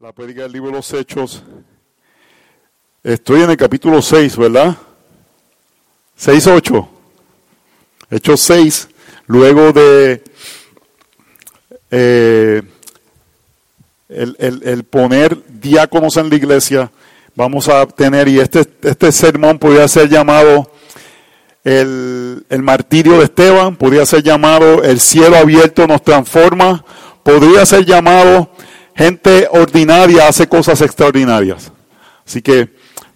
la predica del libro de los Hechos. Estoy en el capítulo 6, ¿verdad? 6, 8. Hechos 6, luego de eh, el, el, el, poner diáconos en la iglesia, vamos a tener, y este, este sermón podría ser llamado el, el martirio de Esteban, podría ser llamado el cielo abierto nos transforma, podría ser llamado gente ordinaria hace cosas extraordinarias. Así que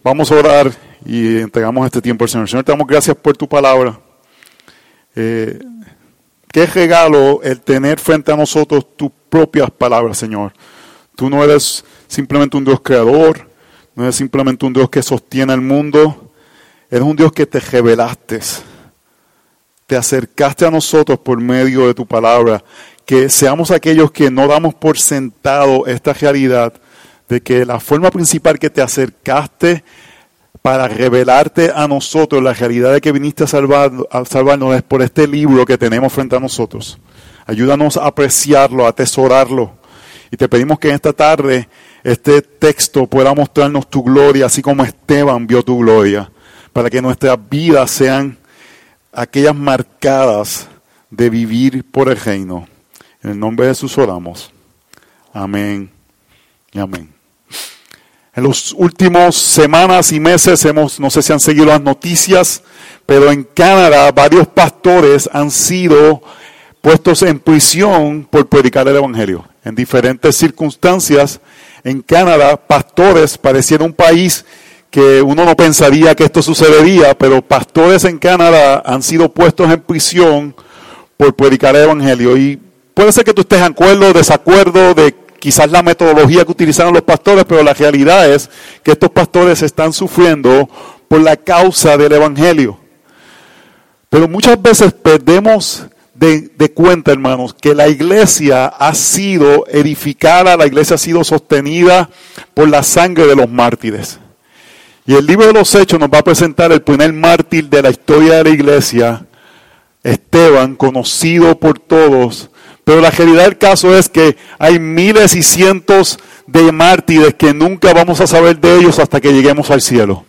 vamos a orar y entregamos este tiempo al Señor. Señor, te damos gracias por tu palabra. Eh, qué regalo el tener frente a nosotros tus propias palabras, Señor. Tú no eres simplemente un Dios creador, no eres simplemente un Dios que sostiene el mundo, eres un Dios que te revelaste, te acercaste a nosotros por medio de tu palabra que seamos aquellos que no damos por sentado esta realidad de que la forma principal que te acercaste para revelarte a nosotros la realidad de que viniste a, salvar, a salvarnos es por este libro que tenemos frente a nosotros. Ayúdanos a apreciarlo, a atesorarlo. Y te pedimos que en esta tarde este texto pueda mostrarnos tu gloria, así como Esteban vio tu gloria, para que nuestras vidas sean aquellas marcadas de vivir por el reino. En el nombre de Jesús oramos. Amén y amén. En los últimos semanas y meses hemos, no sé si han seguido las noticias, pero en Canadá varios pastores han sido puestos en prisión por predicar el Evangelio. En diferentes circunstancias, en Canadá, pastores, pareciera un país que uno no pensaría que esto sucedería, pero pastores en Canadá han sido puestos en prisión por predicar el Evangelio. Y Puede ser que tú estés en acuerdo o desacuerdo de quizás la metodología que utilizaron los pastores, pero la realidad es que estos pastores están sufriendo por la causa del Evangelio. Pero muchas veces perdemos de, de, cuenta, hermanos, que la iglesia ha sido edificada, la iglesia ha sido sostenida por la sangre de los mártires. Y el libro de los Hechos nos va a presentar el primer mártir de la historia de la iglesia, Esteban, conocido por todos pero la realidad del caso es que hay miles y cientos de mártires que nunca vamos a saber de ellos hasta que lleguemos al cielo.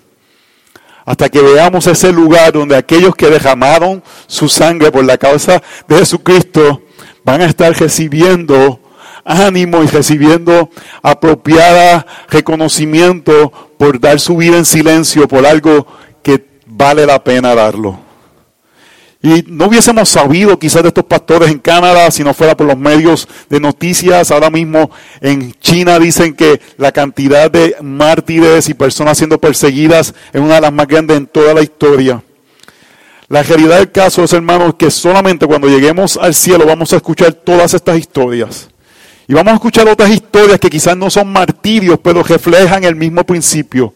Hasta que veamos ese lugar donde aquellos que derramaron su sangre por la causa de Jesucristo van a estar recibiendo ánimo y recibiendo apropiada reconocimiento por dar su vida en silencio por algo que vale la pena darlo. Y no hubiésemos sabido quizás de estos pastores en Canadá si no fuera por los medios de noticias. Ahora mismo en China dicen que la cantidad de mártires y personas siendo perseguidas es una de las más grandes en toda la historia. La realidad del caso es, hermanos, que solamente cuando lleguemos al cielo vamos a escuchar todas estas historias. Y vamos a escuchar otras historias que quizás no son martirios, pero reflejan el mismo principio.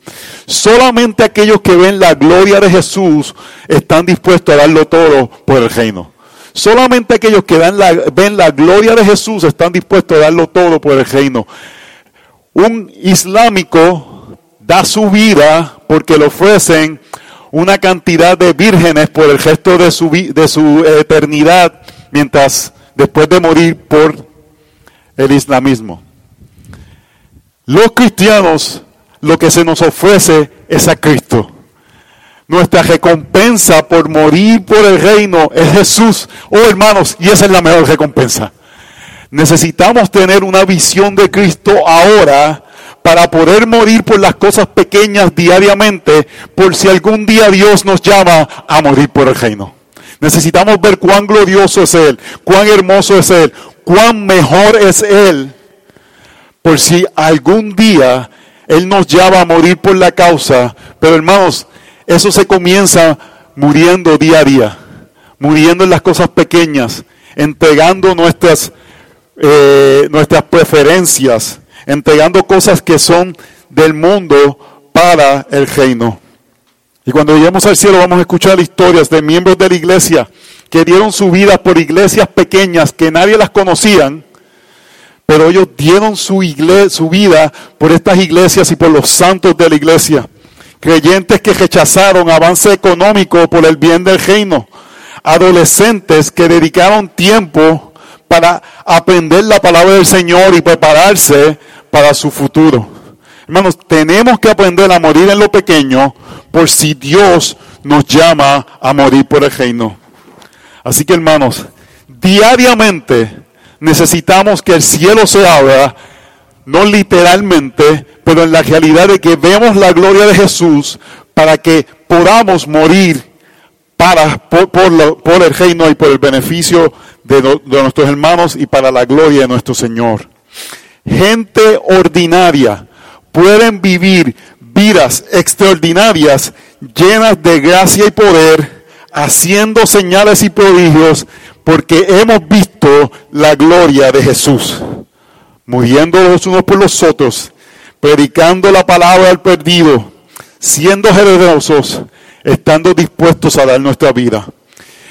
Solamente aquellos que ven la gloria de Jesús están dispuestos a darlo todo por el reino. Solamente aquellos que ven la gloria de Jesús están dispuestos a darlo todo por el reino. Un islámico da su vida porque le ofrecen una cantidad de vírgenes por el gesto de su, de su eternidad, mientras después de morir por el islamismo. Los cristianos, lo que se nos ofrece es a Cristo. Nuestra recompensa por morir por el reino es Jesús. Oh hermanos, y esa es la mejor recompensa. Necesitamos tener una visión de Cristo ahora para poder morir por las cosas pequeñas diariamente, por si algún día Dios nos llama a morir por el reino. Necesitamos ver cuán glorioso es Él, cuán hermoso es Él, cuán mejor es Él, por si algún día Él nos llama a morir por la causa. Pero hermanos, eso se comienza muriendo día a día, muriendo en las cosas pequeñas, entregando nuestras, eh, nuestras preferencias, entregando cosas que son del mundo para el reino. Y cuando lleguemos al cielo vamos a escuchar historias de miembros de la iglesia que dieron su vida por iglesias pequeñas que nadie las conocían, pero ellos dieron su, su vida por estas iglesias y por los santos de la iglesia. Creyentes que rechazaron avance económico por el bien del reino. Adolescentes que dedicaron tiempo para aprender la palabra del Señor y prepararse para su futuro. Hermanos, tenemos que aprender a morir en lo pequeño por si Dios nos llama a morir por el reino. Así que hermanos, diariamente necesitamos que el cielo se abra, no literalmente, pero en la realidad de que vemos la gloria de Jesús para que podamos morir para, por, el reino y por el beneficio de, de nuestros hermanos y para la gloria de nuestro Señor. Gente ordinaria pueden vivir vidas extraordinarias llenas de gracia y poder, haciendo señales y prodigios, porque hemos visto la gloria de Jesús, muriendo los unos por los otros, predicando la palabra al perdido, siendo generosos, estando dispuestos a dar nuestra vida.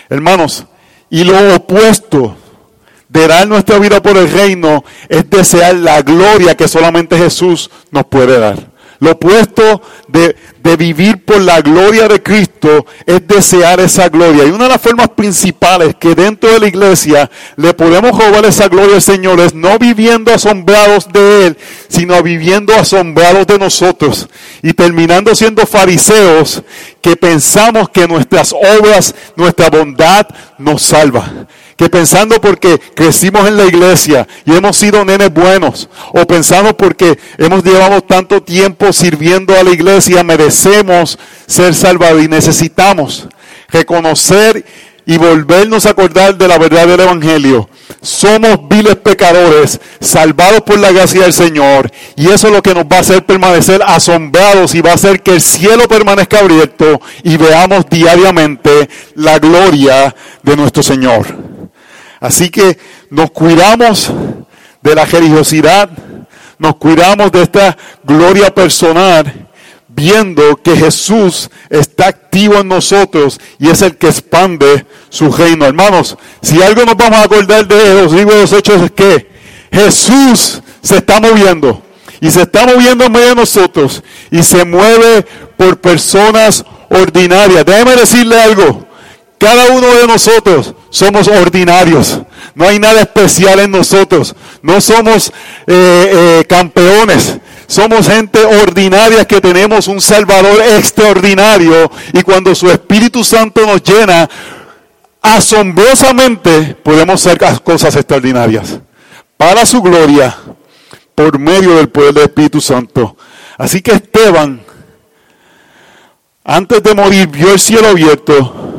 Hermanos, y lo opuesto de dar nuestra vida por el reino es desear la gloria que solamente Jesús nos puede dar. Lo opuesto de, de, vivir por la gloria de Cristo es desear esa gloria. Y una de las formas principales que dentro de la iglesia le podemos robar esa gloria al Señor es no viviendo asombrados de Él, sino viviendo asombrados de nosotros. Y terminando siendo fariseos que pensamos que nuestras obras, nuestra bondad nos salva que pensando porque crecimos en la iglesia y hemos sido nenes buenos, o pensamos porque hemos llevado tanto tiempo sirviendo a la iglesia, merecemos ser salvados y necesitamos reconocer y volvernos a acordar de la verdad del Evangelio. Somos viles pecadores, salvados por la gracia del Señor, y eso es lo que nos va a hacer permanecer asombrados y va a hacer que el cielo permanezca abierto y veamos diariamente la gloria de nuestro Señor. Así que nos cuidamos de la religiosidad, nos cuidamos de esta gloria personal, viendo que Jesús está activo en nosotros y es el que expande su reino. Hermanos, si algo nos vamos a acordar de los libros de los hechos es que Jesús se está moviendo y se está moviendo en medio de nosotros y se mueve por personas ordinarias. Déjeme decirle algo. Cada uno de nosotros somos ordinarios. No hay nada especial en nosotros. No somos eh, eh, campeones. Somos gente ordinaria que tenemos un Salvador extraordinario. Y cuando su Espíritu Santo nos llena, asombrosamente podemos hacer cosas extraordinarias. Para su gloria, por medio del poder del Espíritu Santo. Así que Esteban, antes de morir, vio el cielo abierto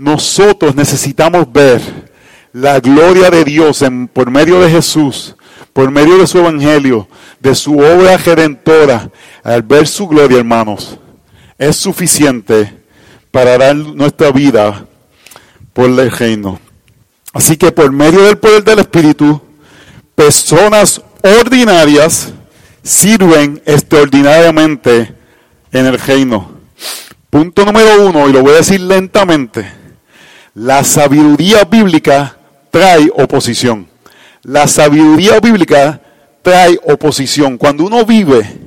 nosotros necesitamos ver la gloria de Dios en, por medio de Jesús, por medio de su evangelio, de su obra redentora. Al ver su gloria, hermanos, es suficiente para dar nuestra vida por el reino. Así que por medio del poder del Espíritu, personas ordinarias sirven extraordinariamente en el reino. Punto número uno, y lo voy a decir lentamente. La sabiduría bíblica trae oposición. La sabiduría bíblica trae oposición. Cuando uno vive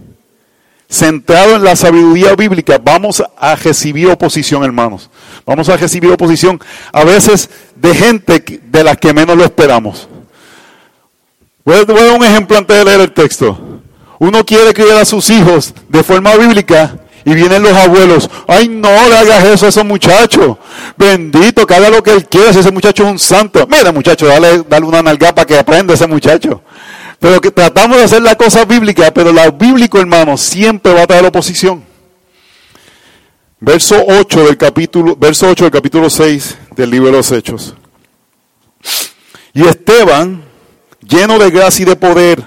centrado en la sabiduría bíblica, vamos a recibir oposición, hermanos. Vamos a recibir oposición a veces de gente de las que menos lo esperamos. Voy a dar un ejemplo antes de leer el texto. Uno quiere criar a sus hijos de forma bíblica y vienen los abuelos, ay no le hagas eso a ese muchacho. Bendito, que haga lo que él quiera, si ese muchacho es un santo. Mira muchacho, dale, dale una nalga para que aprenda ese muchacho. Pero que tratamos de hacer la cosa bíblica, pero la bíblico, hermano, siempre va a traer oposición. Verso 8 del capítulo, verso 8 del capítulo 6 del libro de los Hechos. Y Esteban, lleno de gracia y de poder,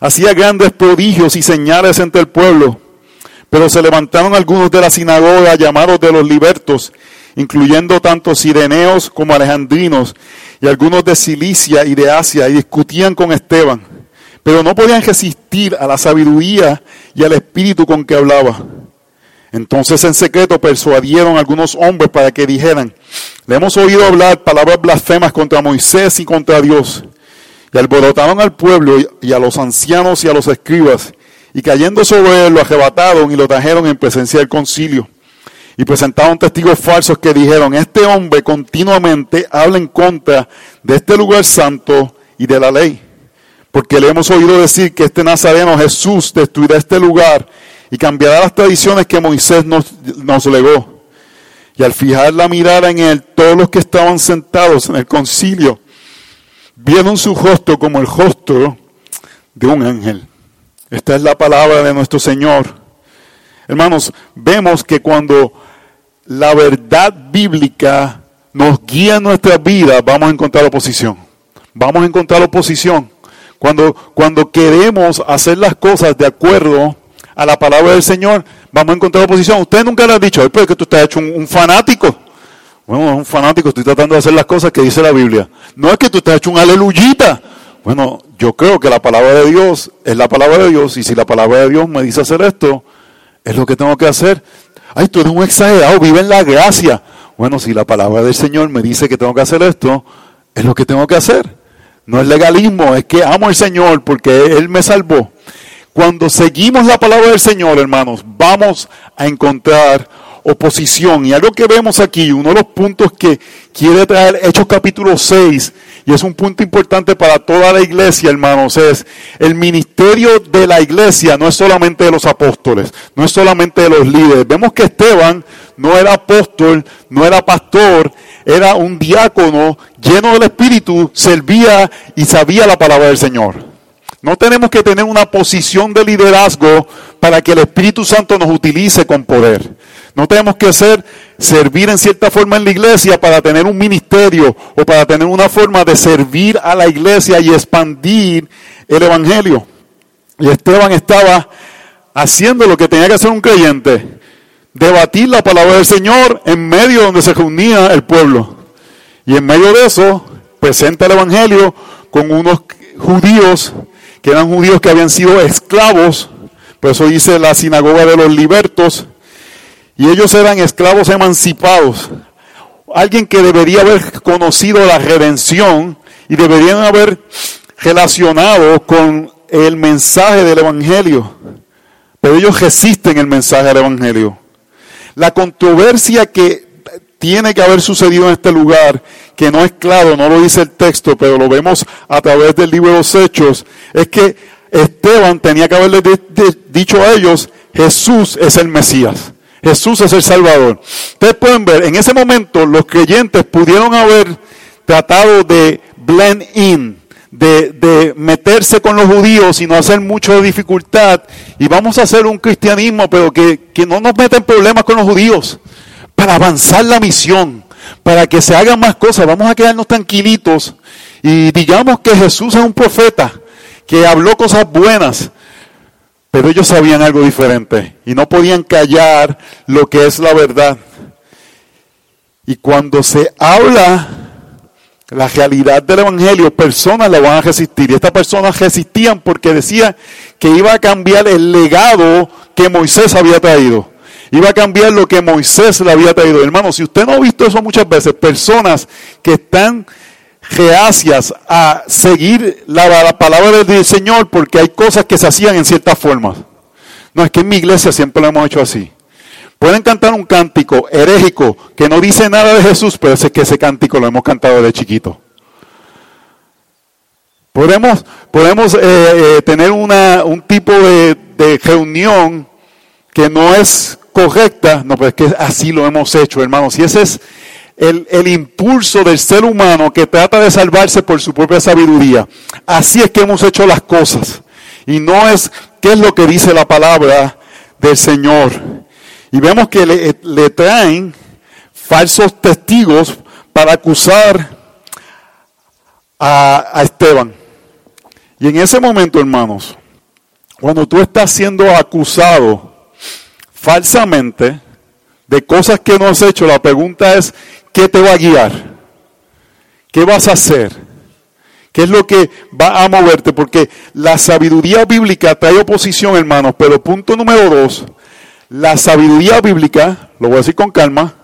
hacía grandes prodigios y señales entre el pueblo. Pero se levantaron algunos de la sinagoga llamados de los libertos, incluyendo tanto sireneos como alejandrinos, y algunos de Cilicia y de Asia, y discutían con Esteban. Pero no podían resistir a la sabiduría y al espíritu con que hablaba. Entonces en secreto persuadieron a algunos hombres para que dijeran, le hemos oído hablar palabras blasfemas contra Moisés y contra Dios. Y alborotaron al pueblo y a los ancianos y a los escribas y cayendo sobre él lo arrebataron y lo trajeron en presencia del concilio. Y presentaron testigos falsos que dijeron, este hombre continuamente habla en contra de este lugar santo y de la ley. porque le hemos oído decir que este Nazareno Jesús destruirá este lugar y cambiará las tradiciones que Moisés nos, nos legó. Y al fijar la mirada en él, todos los que estaban sentados en el concilio vieron su rostro como el rostro de un ángel. Esta es la palabra de nuestro Señor. Hermanos, vemos que cuando la verdad bíblica nos guía en nuestra vida, vamos a encontrar oposición. Vamos a encontrar oposición. Cuando, cuando queremos hacer las cosas de acuerdo a la palabra del Señor, vamos a encontrar oposición. Usted nunca le ha dicho, pero es que tú estás hecho un, fanático. Bueno, un fanático, estoy tratando de hacer las cosas que dice la Biblia. No es que tú estás hecho un aleluyita. Bueno, yo creo que la palabra de Dios es la palabra de Dios y si la palabra de Dios me dice hacer esto, es lo que tengo que hacer. Ay, tú eres un exagerado, vive en la gracia. Bueno, si la palabra del Señor me dice que tengo que hacer esto, es lo que tengo que hacer. No es legalismo, es que amo al Señor porque Él me salvó. Cuando seguimos la palabra del Señor, hermanos, vamos a encontrar oposición. Y algo que vemos aquí, uno de los puntos que quiere traer Hechos capítulo 6, y es un punto importante para toda la iglesia, hermanos, es el ministerio de la iglesia no es solamente de los apóstoles, no es solamente de los líderes. Vemos que Esteban no era apóstol, no era pastor, era un diácono lleno del Espíritu, servía y sabía la palabra del Señor. No tenemos que tener una posición de liderazgo para que el Espíritu Santo nos utilice con poder. No tenemos que ser, servir en cierta forma en la iglesia para tener un ministerio o para tener una forma de servir a la iglesia y expandir el Evangelio. Y Esteban estaba haciendo lo que tenía que hacer un creyente, debatir la palabra del Señor en medio donde se reunía el pueblo. Y en medio de eso presenta el Evangelio con unos judíos que eran judíos que habían sido esclavos, por eso dice la sinagoga de los libertos, y ellos eran esclavos emancipados. Alguien que debería haber conocido la redención y deberían haber relacionado con el mensaje del Evangelio. Pero ellos resisten el mensaje del Evangelio. La controversia que tiene que haber sucedido en este lugar, que no es claro, no lo dice el texto, pero lo vemos a través del libro de los Hechos, es que Esteban tenía que haberle dicho a ellos, Jesús es el Mesías, Jesús es el Salvador. Ustedes pueden ver, en ese momento los creyentes pudieron haber tratado de blend in, de, de, meterse con los judíos y no hacer mucho dificultad. Y vamos a hacer un cristianismo, pero que, que no nos meta en problemas con los judíos para avanzar la misión, para que se hagan más cosas. Vamos a quedarnos tranquilitos y digamos que Jesús es un profeta que habló cosas buenas, pero ellos sabían algo diferente y no podían callar lo que es la verdad. Y cuando se habla la realidad del Evangelio, personas le van a resistir. Y estas personas resistían porque decían que iba a cambiar el legado que Moisés había traído. Iba a cambiar lo que Moisés le había traído. Hermano, si usted no ha visto eso muchas veces, personas que están reacias a seguir la, palabra del Señor porque hay cosas que se hacían en ciertas formas. No, es que en mi iglesia siempre lo hemos hecho así. Pueden cantar un cántico herégico que no dice nada de Jesús, pero es que ese cántico lo hemos cantado de chiquito. Podemos, eh, eh, tener una, un tipo de, de reunión que no es correcta, no, pues es que así lo hemos hecho, hermanos. Y ese es el, el, impulso del ser humano que trata de salvarse por su propia sabiduría. Así es que hemos hecho las cosas. Y no es qué es lo que dice la palabra del Señor. Y vemos que le, le traen falsos testigos para acusar a, a Esteban. Y en ese momento, hermanos, cuando tú estás siendo acusado, falsamente de cosas que no has hecho, la pregunta es, ¿qué te va a guiar? ¿Qué vas a hacer? ¿Qué es lo que va a moverte? Porque la sabiduría bíblica trae oposición, hermanos, pero punto número dos, la sabiduría bíblica, lo voy a decir con calma,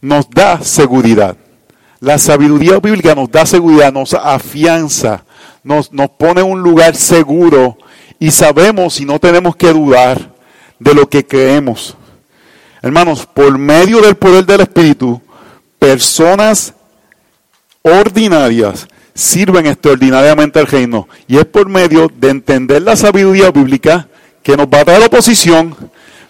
nos da seguridad. La sabiduría bíblica nos da seguridad, nos afianza, nos, nos pone en un lugar seguro y sabemos y no tenemos que dudar de lo que creemos. Hermanos, por medio del poder del Espíritu, personas ordinarias sirven extraordinariamente al reino. Y es por medio de entender la sabiduría bíblica que nos va a dar oposición,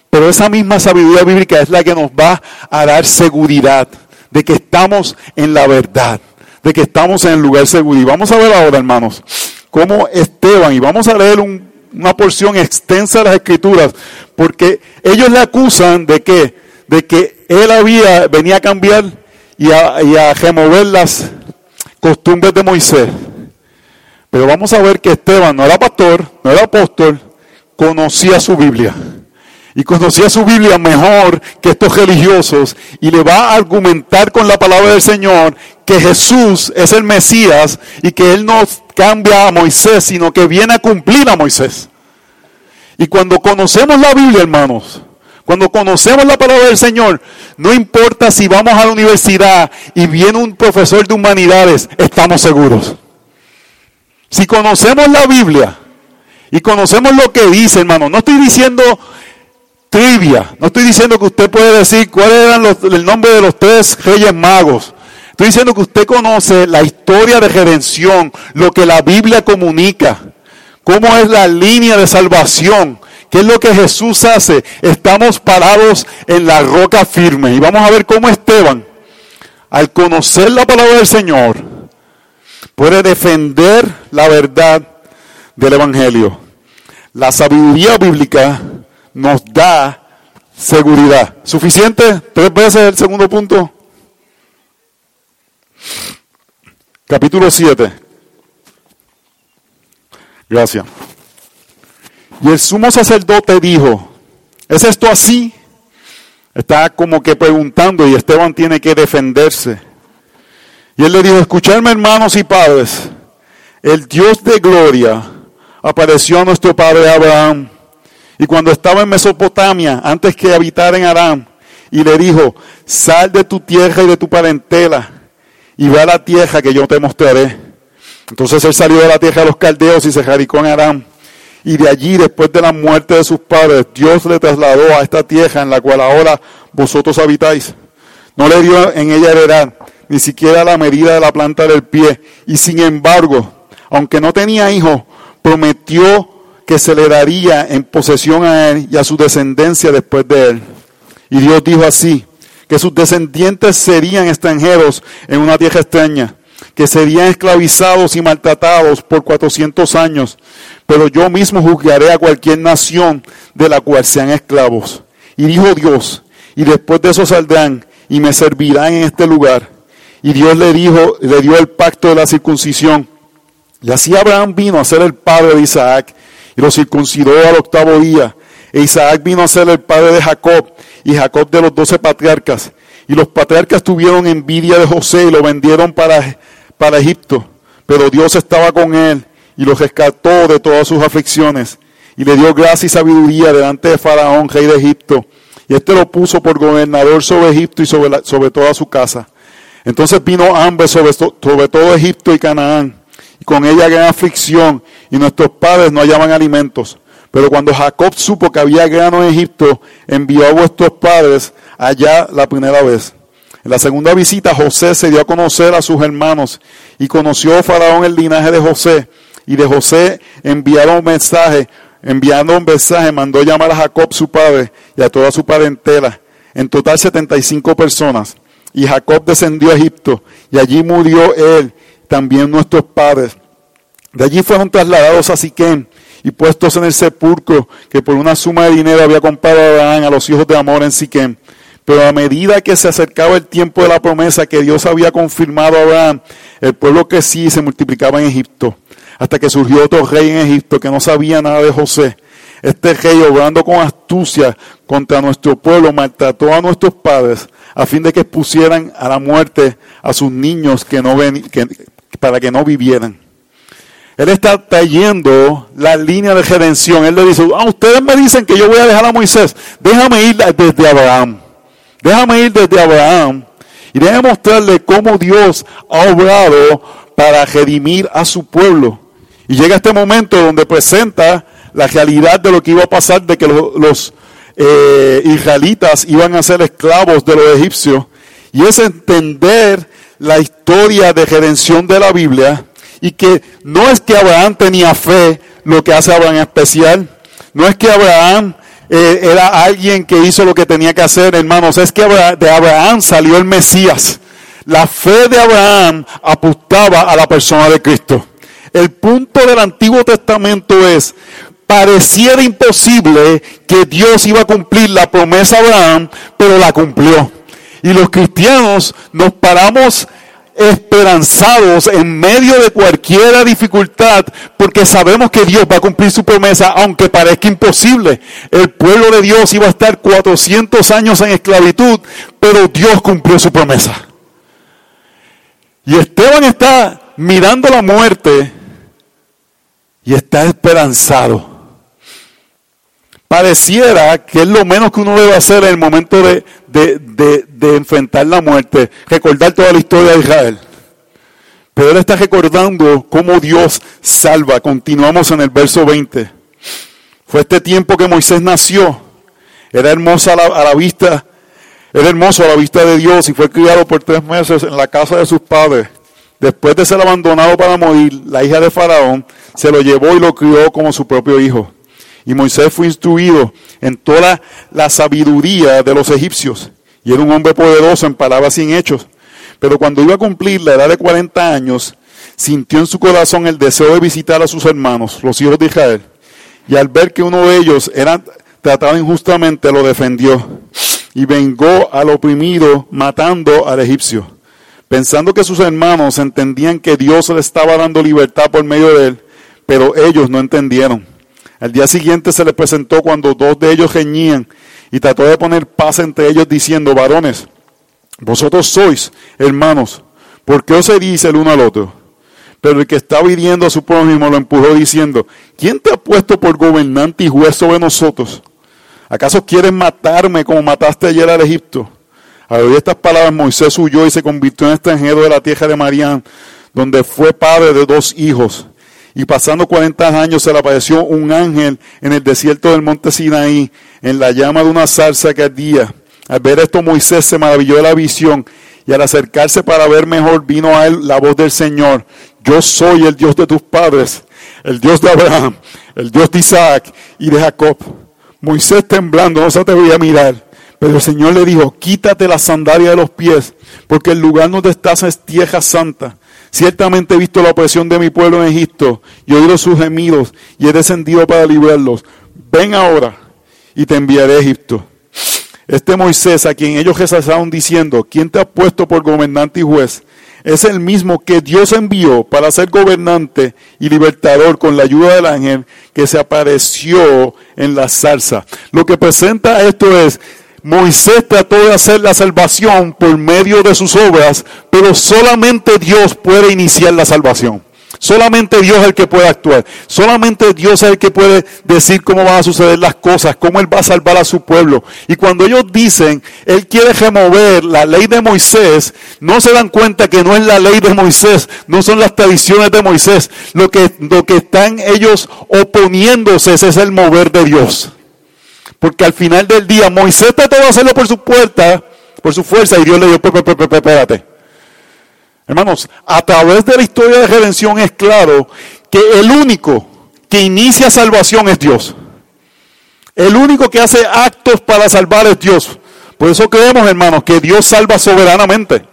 pero esa misma sabiduría bíblica es la que nos va a dar seguridad de que estamos en la verdad, de que estamos en el lugar seguro. Y vamos a ver ahora, hermanos, cómo Esteban, y vamos a leer una porción extensa de las escrituras, porque ellos le acusan de que, de que él había, venía a cambiar y a, remover las costumbres de Moisés. Pero vamos a ver que Esteban no era pastor, no era apóstol, conocía su Biblia. Y conocía su Biblia mejor que estos religiosos. Y le va a argumentar con la palabra del Señor que Jesús es el Mesías y que Él no cambia a Moisés, sino que viene a cumplir a Moisés. Y cuando conocemos la Biblia, hermanos, cuando conocemos la palabra del Señor, no importa si vamos a la universidad y viene un profesor de humanidades, estamos seguros. Si conocemos la Biblia y conocemos lo que dice, hermano, no estoy diciendo trivia, no estoy diciendo que usted puede decir cuál era el nombre de los tres reyes magos. Estoy diciendo que usted conoce la historia de redención, lo que la Biblia comunica, cómo es la línea de salvación ¿Qué es lo que Jesús hace? Estamos parados en la roca firme. Y vamos a ver cómo Esteban, al conocer la palabra del Señor, puede defender la verdad del Evangelio. La sabiduría bíblica nos da seguridad. ¿Suficiente? Tres veces el segundo punto. Capítulo 7. Gracias. Y el sumo sacerdote dijo, ¿es esto así? Está como que preguntando y Esteban tiene que defenderse. Y él le dijo, escuchadme hermanos y padres, el Dios de gloria apareció a nuestro padre Abraham. Y cuando estaba en Mesopotamia, antes que habitara en Aram, y le dijo, sal de tu tierra y de tu parentela, y ve a la tierra que yo te mostraré. Entonces él salió de la tierra de los caldeos y se radicó en Aram. Y de allí, después de la muerte de sus padres, Dios le trasladó a esta tierra en la cual ahora vosotros habitáis. No le dio en ella heredad, ni siquiera la medida de la planta del pie. Y sin embargo, aunque no tenía hijos, prometió que se le daría en posesión a él y a su descendencia después de él. Y Dios dijo así, que sus descendientes serían extranjeros en una tierra extraña que serían esclavizados y maltratados por cuatrocientos años, pero yo mismo juzgaré a cualquier nación de la cual sean esclavos. Y dijo Dios, y después de eso saldrán y me servirán en este lugar. Y Dios le dijo, le dio el pacto de la circuncisión. Y así Abraham vino a ser el padre de Isaac y lo circuncidó al octavo día. E Isaac vino a ser el padre de Jacob y Jacob de los doce patriarcas. Y los patriarcas tuvieron envidia de José y lo vendieron para para Egipto, pero Dios estaba con él y lo rescató de todas sus aflicciones y le dio gracia y sabiduría delante de Faraón, rey de Egipto. Y este lo puso por gobernador sobre Egipto y sobre, sobre toda su casa. Entonces vino hambre sobre, sobre todo Egipto y Canaán, y con ella gran aflicción, y nuestros padres no hallaban alimentos. Pero cuando Jacob supo que había grano en Egipto, envió a vuestros padres allá la primera vez. En la segunda visita José se dio a conocer a sus hermanos y conoció a Faraón el linaje de José. Y de José enviaron un mensaje, enviando un mensaje, mandó llamar a Jacob su padre y a toda su parentela. En total 75 personas. Y Jacob descendió a Egipto y allí murió él, también nuestros padres. De allí fueron trasladados a Siquem y puestos en el sepulcro que por una suma de dinero había comprado a Abraham a los hijos de Amor en Siquem. Pero a medida que se acercaba el tiempo de la promesa que Dios había confirmado a Abraham, el pueblo que sí se multiplicaba en Egipto. Hasta que surgió otro rey en Egipto que no sabía nada de José. Este rey, obrando con astucia contra nuestro pueblo, maltrató a nuestros padres a fin de que pusieran a la muerte a sus niños que no ven, para que no vivieran. Él está trayendo la línea de redención. Él le dice, ah, ustedes me dicen que yo voy a dejar a Moisés. Déjame ir desde Abraham. Déjame ir desde Abraham y déjame mostrarle cómo Dios ha obrado para redimir a su pueblo. Y llega este momento donde presenta la realidad de lo que iba a pasar, de que los, eh, israelitas iban a ser esclavos de los egipcios. Y es entender la historia de redención de la Biblia y que no es que Abraham tenía fe, lo que hace Abraham especial. No es que Abraham eh, era alguien que hizo lo que tenía que hacer, hermanos. Es que de Abraham salió el Mesías. La fe de Abraham apuntaba a la persona de Cristo. El punto del Antiguo Testamento es, pareciera imposible que Dios iba a cumplir la promesa a Abraham, pero la cumplió. Y los cristianos nos paramos esperanzados en medio de cualquier dificultad, porque sabemos que Dios va a cumplir su promesa, aunque parezca imposible. El pueblo de Dios iba a estar 400 años en esclavitud, pero Dios cumplió su promesa. Y Esteban está mirando la muerte y está esperanzado. Pareciera que es lo menos que uno debe hacer en el momento de, de, enfrentar la muerte, recordar toda la historia de Israel. Pero él está recordando cómo Dios salva. Continuamos en el verso 20. Fue este tiempo que Moisés nació. Era hermoso a la, a la vista, era hermoso a la vista de Dios y fue criado por tres meses en la casa de sus padres. Después de ser abandonado para morir, la hija de Faraón se lo llevó y lo crió como su propio hijo. Y Moisés fue instruido en toda la sabiduría de los egipcios. Y era un hombre poderoso en palabras en hechos. Pero cuando iba a cumplir la edad de 40 años, sintió en su corazón el deseo de visitar a sus hermanos, los hijos de Israel. Y al ver que uno de ellos era tratado injustamente, lo defendió. Y vengó al oprimido matando al egipcio. Pensando que sus hermanos entendían que Dios le estaba dando libertad por medio de él, pero ellos no entendieron. Al día siguiente se le presentó cuando dos de ellos reñían y trató de poner paz entre ellos diciendo, varones, vosotros sois hermanos, ¿por qué os dice el uno al otro? Pero el que estaba hiriendo a su prójimo lo empujó diciendo, ¿quién te ha puesto por gobernante y juez sobre nosotros? ¿Acaso quieres matarme como mataste ayer al Egipto? Al oír estas palabras, Moisés huyó y se convirtió en extranjero de la tierra de Marián, donde fue padre de dos hijos. Y pasando 40 años se le apareció un ángel en el desierto del monte Sinaí, en la llama de una zarza que ardía. Al ver esto Moisés se maravilló de la visión y al acercarse para ver mejor vino a él la voz del Señor. Yo soy el Dios de tus padres, el Dios de Abraham, el Dios de Isaac y de Jacob. Moisés temblando no se atrevía a mirar. Pero el Señor le dijo, quítate la sandalia de los pies, porque el lugar donde estás es tierra santa. Ciertamente he visto la opresión de mi pueblo en Egipto y oído sus gemidos y he descendido para librarlos. Ven ahora y te enviaré a Egipto. Este Moisés, a quien ellos rezaron diciendo, ¿quién te ha puesto por gobernante y juez? Es el mismo que Dios envió para ser gobernante y libertador con la ayuda del ángel que se apareció en la salsa. Lo que presenta esto es, Moisés trató de hacer la salvación por medio de sus obras, pero solamente Dios puede iniciar la salvación. Solamente Dios es el que puede actuar. Solamente Dios es el que puede decir cómo van a suceder las cosas, cómo Él va a salvar a su pueblo. Y cuando ellos dicen, Él quiere remover la ley de Moisés, no se dan cuenta que no es la ley de Moisés, no son las tradiciones de Moisés. Lo que, lo que están ellos oponiéndose es el mover de Dios. Porque al final del día Moisés trató de hacerlo por su puerta, por su fuerza, y Dios le dijo, espérate. Hermanos, a través de la historia de redención es claro que el único que inicia salvación es Dios. El único que hace actos para salvar es Dios. Por eso creemos, hermanos, que Dios salva soberanamente.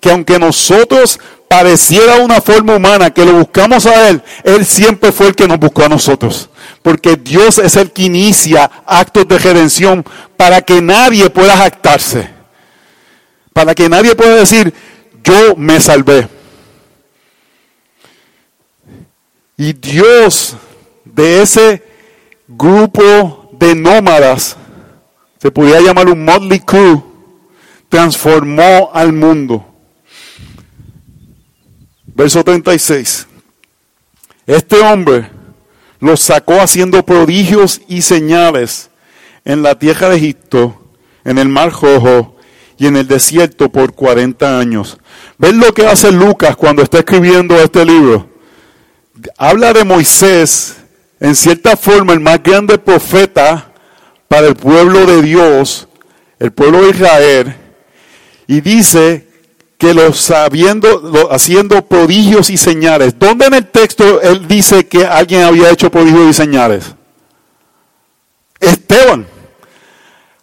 Que aunque nosotros pareciera una forma humana, que lo buscamos a Él, Él siempre fue el que nos buscó a nosotros porque Dios es el que inicia actos de redención para que nadie pueda jactarse, para que nadie pueda decir, yo me salvé. Y Dios de ese grupo de nómadas, se podría llamar un motley crew, transformó al mundo. Verso 36. Este hombre los sacó haciendo prodigios y señales en la tierra de Egipto, en el mar Rojo y en el desierto por 40 años. ¿Ven lo que hace Lucas cuando está escribiendo este libro? Habla de Moisés, en cierta forma el más grande profeta para el pueblo de Dios, el pueblo de Israel, y dice que los sabiendo, haciendo prodigios y señales. ¿Dónde en el texto él dice que alguien había hecho prodigios y señales? Esteban.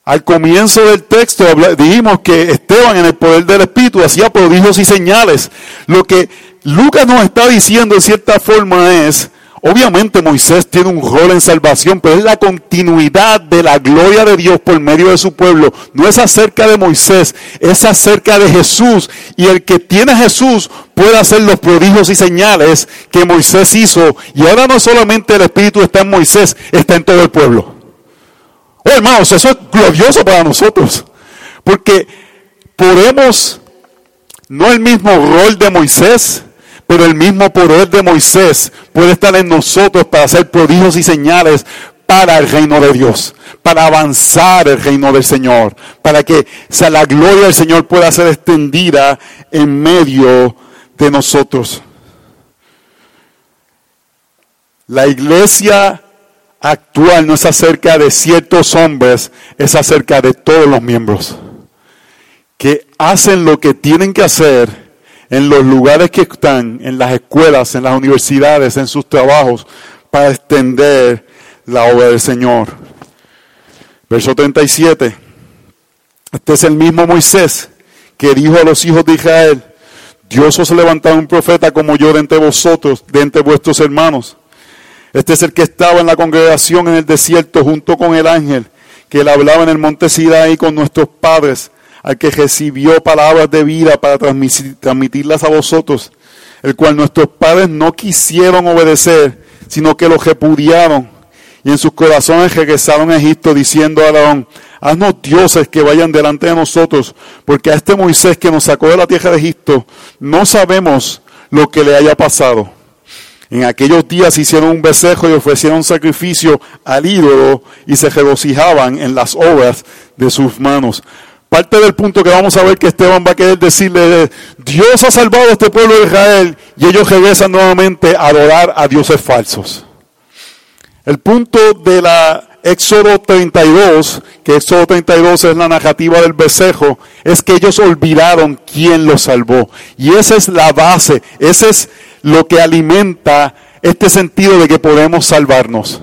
Al comienzo del texto dijimos que Esteban en el poder del Espíritu hacía prodigios y señales. Lo que Lucas nos está diciendo en cierta forma es, Obviamente Moisés tiene un rol en salvación, pero es la continuidad de la gloria de Dios por medio de su pueblo. No es acerca de Moisés, es acerca de Jesús. Y el que tiene a Jesús puede hacer los prodigios y señales que Moisés hizo. Y ahora no solamente el Espíritu está en Moisés, está en todo el pueblo. Oh hermanos, eso es glorioso para nosotros. Porque podemos, no el mismo rol de Moisés, pero el mismo poder de Moisés puede estar en nosotros para hacer prodigios y señales para el reino de Dios, para avanzar el reino del Señor, para que sea, la gloria del Señor pueda ser extendida en medio de nosotros. La iglesia actual no es acerca de ciertos hombres, es acerca de todos los miembros que hacen lo que tienen que hacer en los lugares que están, en las escuelas, en las universidades, en sus trabajos, para extender la obra del Señor. Verso 37. Este es el mismo Moisés que dijo a los hijos de Israel, Dios os ha levantado un profeta como yo de entre vosotros, de entre vuestros hermanos. Este es el que estaba en la congregación en el desierto junto con el ángel, que le hablaba en el monte Sinaí con nuestros padres al que recibió palabras de vida para transmitirlas a vosotros, el cual nuestros padres no quisieron obedecer, sino que lo repudiaron. Y en sus corazones regresaron a Egipto diciendo a Aarón, haznos dioses que vayan delante de nosotros, porque a este Moisés que nos sacó de la tierra de Egipto, no sabemos lo que le haya pasado. En aquellos días hicieron un becerro y ofrecieron sacrificio al ídolo y se regocijaban en las obras de sus manos. Parte del punto que vamos a ver que Esteban va a querer decirle es, Dios ha salvado a este pueblo de Israel y ellos regresan nuevamente a adorar a dioses falsos. El punto de la Éxodo 32, que Éxodo 32 es la narrativa del becerro, es que ellos olvidaron quién los salvó. Y esa es la base, ese es lo que alimenta este sentido de que podemos salvarnos.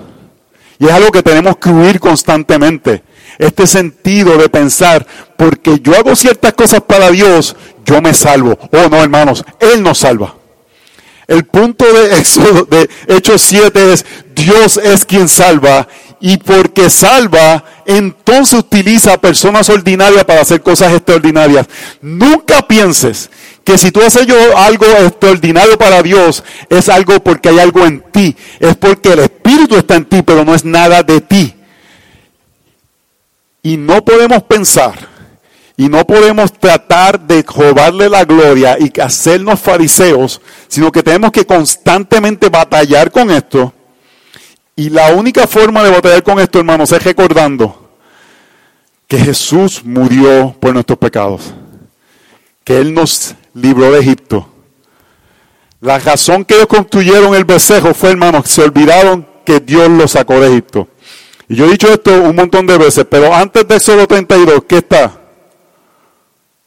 Y es algo que tenemos que huir constantemente este sentido de pensar, porque yo hago ciertas cosas para Dios, yo me salvo. Oh, no, hermanos, Él nos salva. El punto de, Hechos 7 es, Dios es quien salva y porque salva, entonces utiliza a personas ordinarias para hacer cosas extraordinarias. Nunca pienses que si tú haces yo algo extraordinario para Dios, es algo porque hay algo en ti. Es porque el Espíritu está en ti, pero no es nada de ti. Y no podemos pensar y no podemos tratar de robarle la gloria y hacernos fariseos, sino que tenemos que constantemente batallar con esto. Y la única forma de batallar con esto, hermanos, es recordando que Jesús murió por nuestros pecados, que Él nos libró de Egipto. La razón que ellos construyeron el becerro fue, hermanos, se olvidaron que Dios los sacó de Egipto. Y yo he dicho esto un montón de veces, pero antes de Éxodo 32, ¿qué está?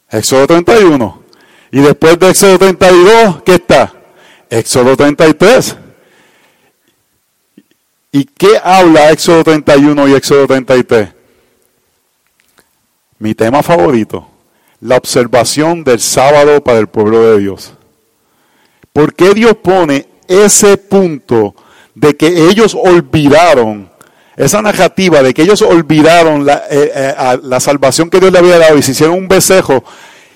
Éxodo 31. Y después de Éxodo 32, ¿qué está? Éxodo 33. ¿Y qué habla Éxodo 31 y Éxodo 33? Mi tema favorito, la observación del sábado para el pueblo de Dios. ¿Por qué Dios pone ese punto de que ellos olvidaron esa narrativa de que ellos olvidaron la, eh, eh, la salvación que Dios le había dado y se hicieron un besejo,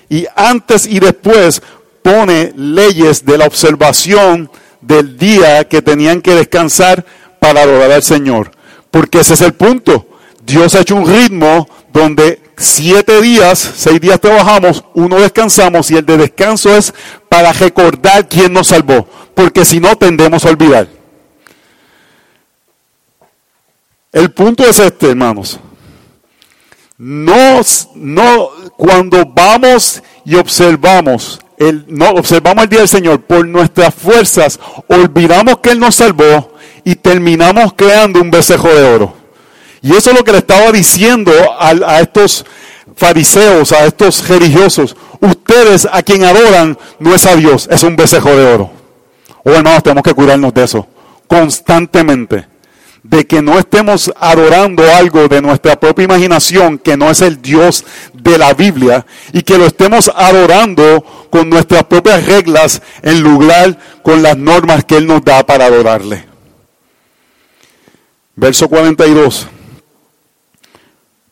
y antes y después pone leyes de la observación del día que tenían que descansar para adorar al Señor. Porque ese es el punto. Dios ha hecho un ritmo donde siete días, seis días trabajamos, uno descansamos y el de descanso es para recordar quién nos salvó. Porque si no, tendemos a olvidar. El punto es este, hermanos. No, no, cuando vamos y observamos, el, no, observamos el día del Señor por nuestras fuerzas, olvidamos que Él nos salvó y terminamos creando un besejo de oro. Y eso es lo que le estaba diciendo a, a estos fariseos, a estos religiosos, ustedes a quien adoran no es a Dios, es un besejo de oro. Oh, hermanos, tenemos que cuidarnos de eso constantemente. De que no estemos adorando algo de nuestra propia imaginación que no es el Dios de la Biblia y que lo estemos adorando con nuestras propias reglas en lugar con las normas que Él nos da para adorarle. Verso 42.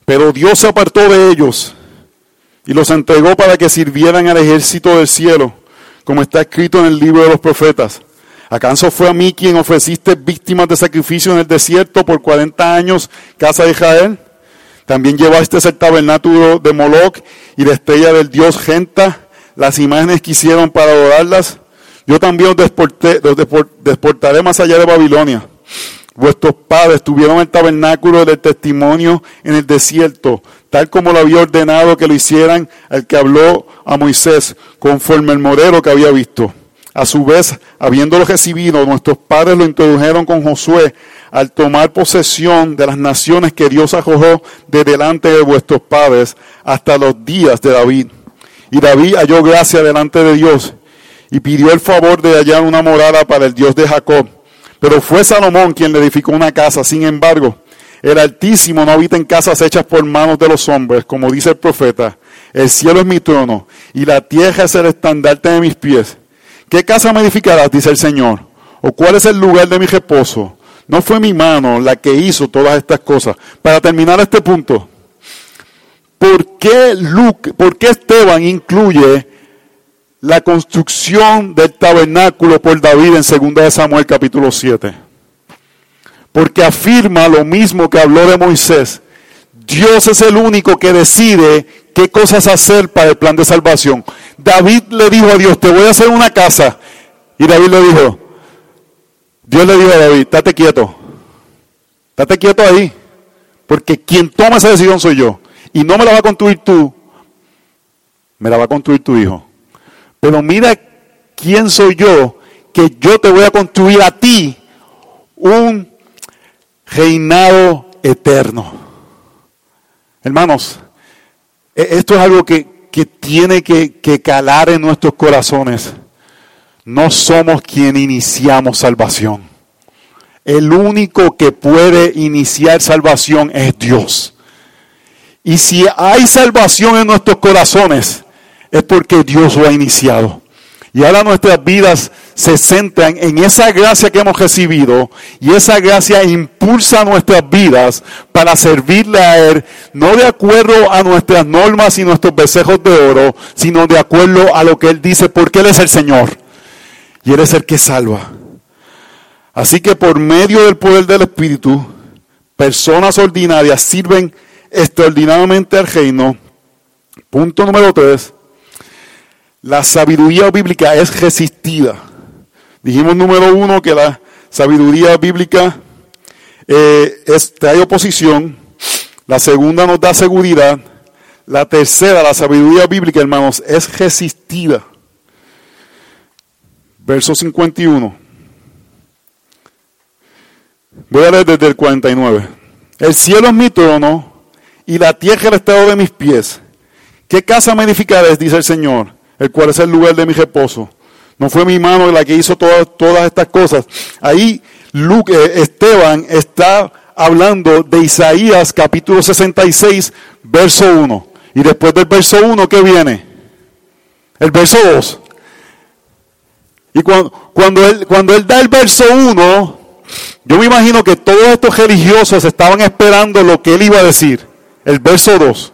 Pero Dios se apartó de ellos y los entregó para que sirvieran al ejército del cielo, como está escrito en el libro de los profetas. ¿Acaso fue a mí quien ofreciste víctimas de sacrificio en el desierto por 40 años, casa de Israel? También llevaste el tabernáculo de Moloch y la estrella del dios Genta, las imágenes que hicieron para adorarlas. Yo también os, os desportaré más allá de Babilonia. Vuestros padres tuvieron el tabernáculo del testimonio en el desierto, tal como lo había ordenado que lo hicieran el que habló a Moisés, conforme el morero que había visto. A su vez, habiéndolo recibido, nuestros padres lo introdujeron con Josué al tomar posesión de las naciones que Dios arrojó de delante de vuestros padres hasta los días de David. Y David halló gracia delante de Dios y pidió el favor de hallar una morada para el Dios de Jacob pero fue Salomón quien le edificó una casa. Sin embargo, el Altísimo no habita en casas hechas por manos de los hombres, como dice el profeta. El cielo es mi trono y la tierra es el estandarte de mis pies. ¿Qué casa me edificarás? dice el Señor. ¿O cuál es el lugar de mi reposo? No fue mi mano la que hizo todas estas cosas. Para terminar este punto, ¿por qué, por qué Esteban incluye la construcción del tabernáculo por David en 2 Samuel capítulo 7. Porque afirma lo mismo que habló de Moisés. Dios es el único que decide qué cosas hacer para el plan de salvación. David le dijo a Dios, te voy a hacer una casa. Y David le dijo, Dios le dijo a David, estate quieto. Estate quieto ahí. Porque quien toma esa decisión soy yo. Y no me la va a construir tú, me la va a construir tu hijo. Pero mira quién soy yo, que yo te voy a construir a ti un reinado eterno. Hermanos, e-, esto es algo que, tiene que, que calar en nuestros corazones. No somos quien iniciamos salvación. El único que puede iniciar salvación es Dios. Y si hay salvación en nuestros corazones, es porque Dios lo ha iniciado. Y ahora nuestras vidas se centran en esa gracia que hemos recibido y esa gracia impulsa nuestras vidas para servirle a Él, no de acuerdo a nuestras normas y nuestros besejos de oro, sino de acuerdo a lo que Él dice, porque Él es el Señor y Él es el que salva. Así que por medio del poder del Espíritu, personas ordinarias sirven extraordinariamente al reino. Punto número tres la sabiduría bíblica es resistida. Dijimos número uno que la sabiduría bíblica eh, trae oposición. La segunda nos da seguridad. La tercera, la sabiduría bíblica, hermanos, es resistida. Verso 51. Voy a leer desde el 49. El cielo es mi trono y la tierra el estado de mis pies. ¿Qué casa me edificaré? Dice el Señor el cual es el lugar de mi reposo. No fue mi mano la que hizo todas, todas estas cosas. Ahí Luke, eh, Esteban está hablando de Isaías capítulo 66, verso 1. Y después del verso 1, ¿qué viene? El verso 2. Y cuando, cuando, él, cuando él da el verso 1, yo me imagino que todos estos religiosos estaban esperando lo que él iba a decir. El verso 2.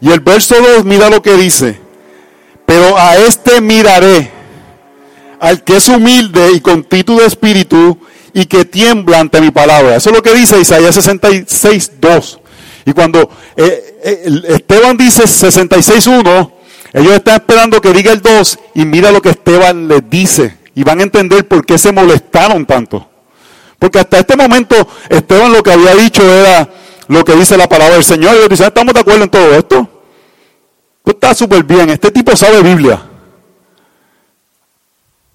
Y el verso 2, mira lo que dice. Pero a este miraré, al que es humilde y con título de espíritu y que tiembla ante mi palabra. Eso es lo que dice Isaías 66, 2. Y cuando eh, eh, Esteban dice 66, 1, ellos están esperando que diga el 2 y mira lo que Esteban les dice. Y van a entender por qué se molestaron tanto. Porque hasta este momento Esteban lo que había dicho era lo que dice la palabra del Señor. Y ellos dicen, ¿estamos de acuerdo en todo esto? está súper bien, este tipo sabe Biblia.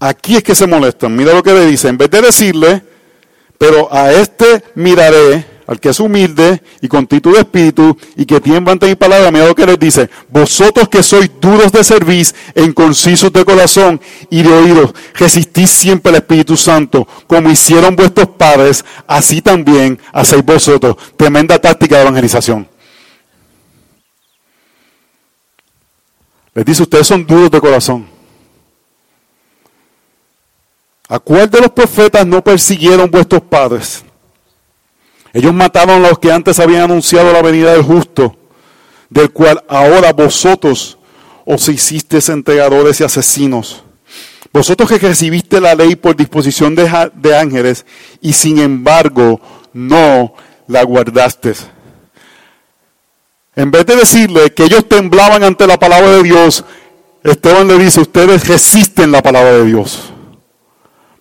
Aquí es que se molestan. Mira lo que le dice. En vez de decirle, pero a este miraré, al que es humilde y contrito de espíritu y que tiene ante mi palabra, mira lo que les dice, vosotros que sois duros de e concisos de corazón y de oídos, resistís siempre al Espíritu Santo, como hicieron vuestros padres, así también hacéis vosotros. Tremenda táctica de evangelización. Les dice, ustedes son duros de corazón. ¿A cuál de los profetas no persiguieron vuestros padres? Ellos mataron a los que antes habían anunciado la venida del justo, del cual ahora vosotros os hicisteis entregadores y asesinos. Vosotros que recibiste la ley por disposición de, de ángeles y sin embargo no la guardaste. En vez de decirle que ellos temblaban ante la palabra de Dios, Esteban le dice, ustedes resisten la palabra de Dios.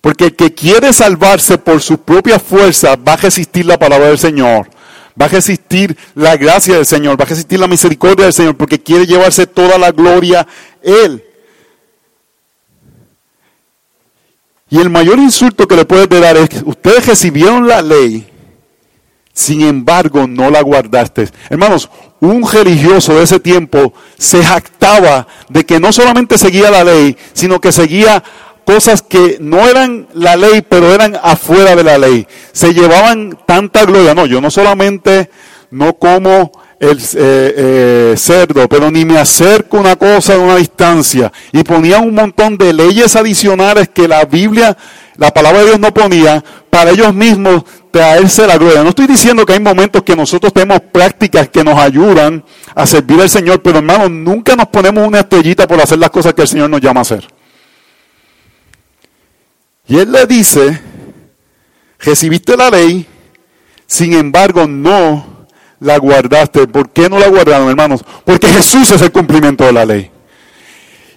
Porque el que quiere salvarse por su propia fuerza va a resistir la palabra del Señor. Va a resistir la gracia del Señor, va a resistir la misericordia del Señor, porque quiere llevarse toda la gloria Él. Y el mayor insulto que le puedes dar es, ustedes recibieron la ley, sin embargo no la guardaste. Hermanos, un religioso de ese tiempo se jactaba de que no solamente seguía la ley, sino que seguía cosas que no eran la ley, pero eran afuera de la ley. Se llevaban tanta gloria. No, yo no solamente no como el eh, eh, cerdo, pero ni me acerco una cosa a una distancia. Y ponían un montón de leyes adicionales que la Biblia, la palabra de Dios no ponía para ellos mismos traerse la gloria. No estoy diciendo que hay momentos que nosotros tenemos prácticas que nos ayudan a servir al Señor, pero hermanos, nunca nos ponemos una estrellita por hacer las cosas que el Señor nos llama a hacer. Y él le dice, recibiste la ley, sin embargo no la guardaste. ¿Por qué no la guardaron, hermanos? Porque Jesús es el cumplimiento de la ley.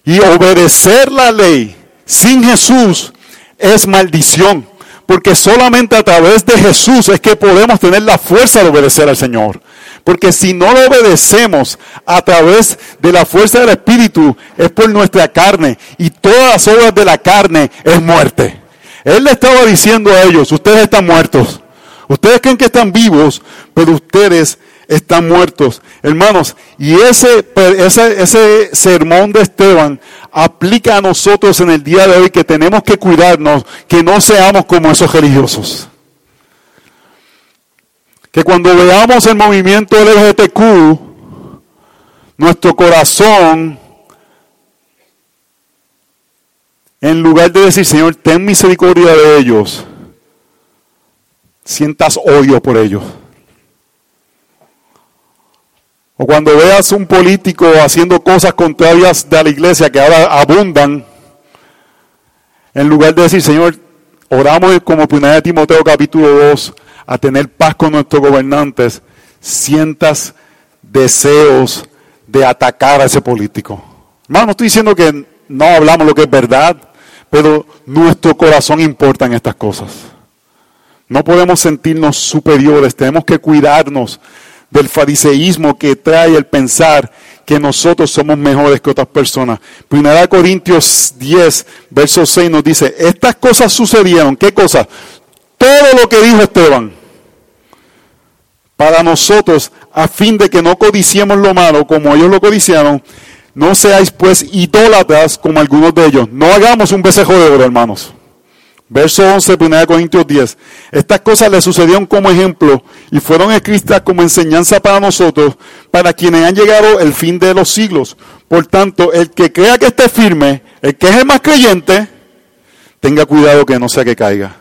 Y obedecer la ley sin Jesús es maldición. Porque solamente a través de Jesús es que podemos tener la fuerza de obedecer al Señor. Porque si no lo obedecemos a través de la fuerza del Espíritu, es por nuestra carne. Y todas las obras de la carne es muerte. Él le estaba diciendo a ellos, ustedes están muertos. Ustedes creen que están vivos, pero ustedes están muertos. Hermanos, y ese, ese, sermón de Esteban aplica a nosotros en el día de hoy que tenemos que cuidarnos, que no seamos como esos religiosos. Que cuando veamos el movimiento LGBTQ, nuestro corazón, en lugar de decir, Señor, ten misericordia de ellos, sientas odio por ellos. O cuando veas un político haciendo cosas contrarias de la iglesia que ahora abundan, en lugar de decir, Señor, oramos como primera de Timoteo capítulo 2, a tener paz con nuestros gobernantes, sientas deseos de atacar a ese político. Hermano, no estoy diciendo que no hablamos lo que es verdad, pero nuestro corazón importa en estas cosas. No podemos sentirnos superiores, tenemos que cuidarnos del fariseísmo que trae el pensar que nosotros somos mejores que otras personas. Primera Corintios 10, verso 6 nos dice, estas cosas sucedieron, ¿qué cosas? Todo lo que dijo Esteban, para nosotros, a fin de que no codiciemos lo malo como ellos lo codiciaron, no seáis pues idólatras como algunos de ellos. No hagamos un besejo de oro, hermanos. Verso 11, 1 Corintios 10. Estas cosas le sucedieron como ejemplo y fueron escritas como enseñanza para nosotros, para quienes han llegado el fin de los siglos. Por tanto, el que crea que esté firme, el que es el más creyente, tenga cuidado que no sea que caiga.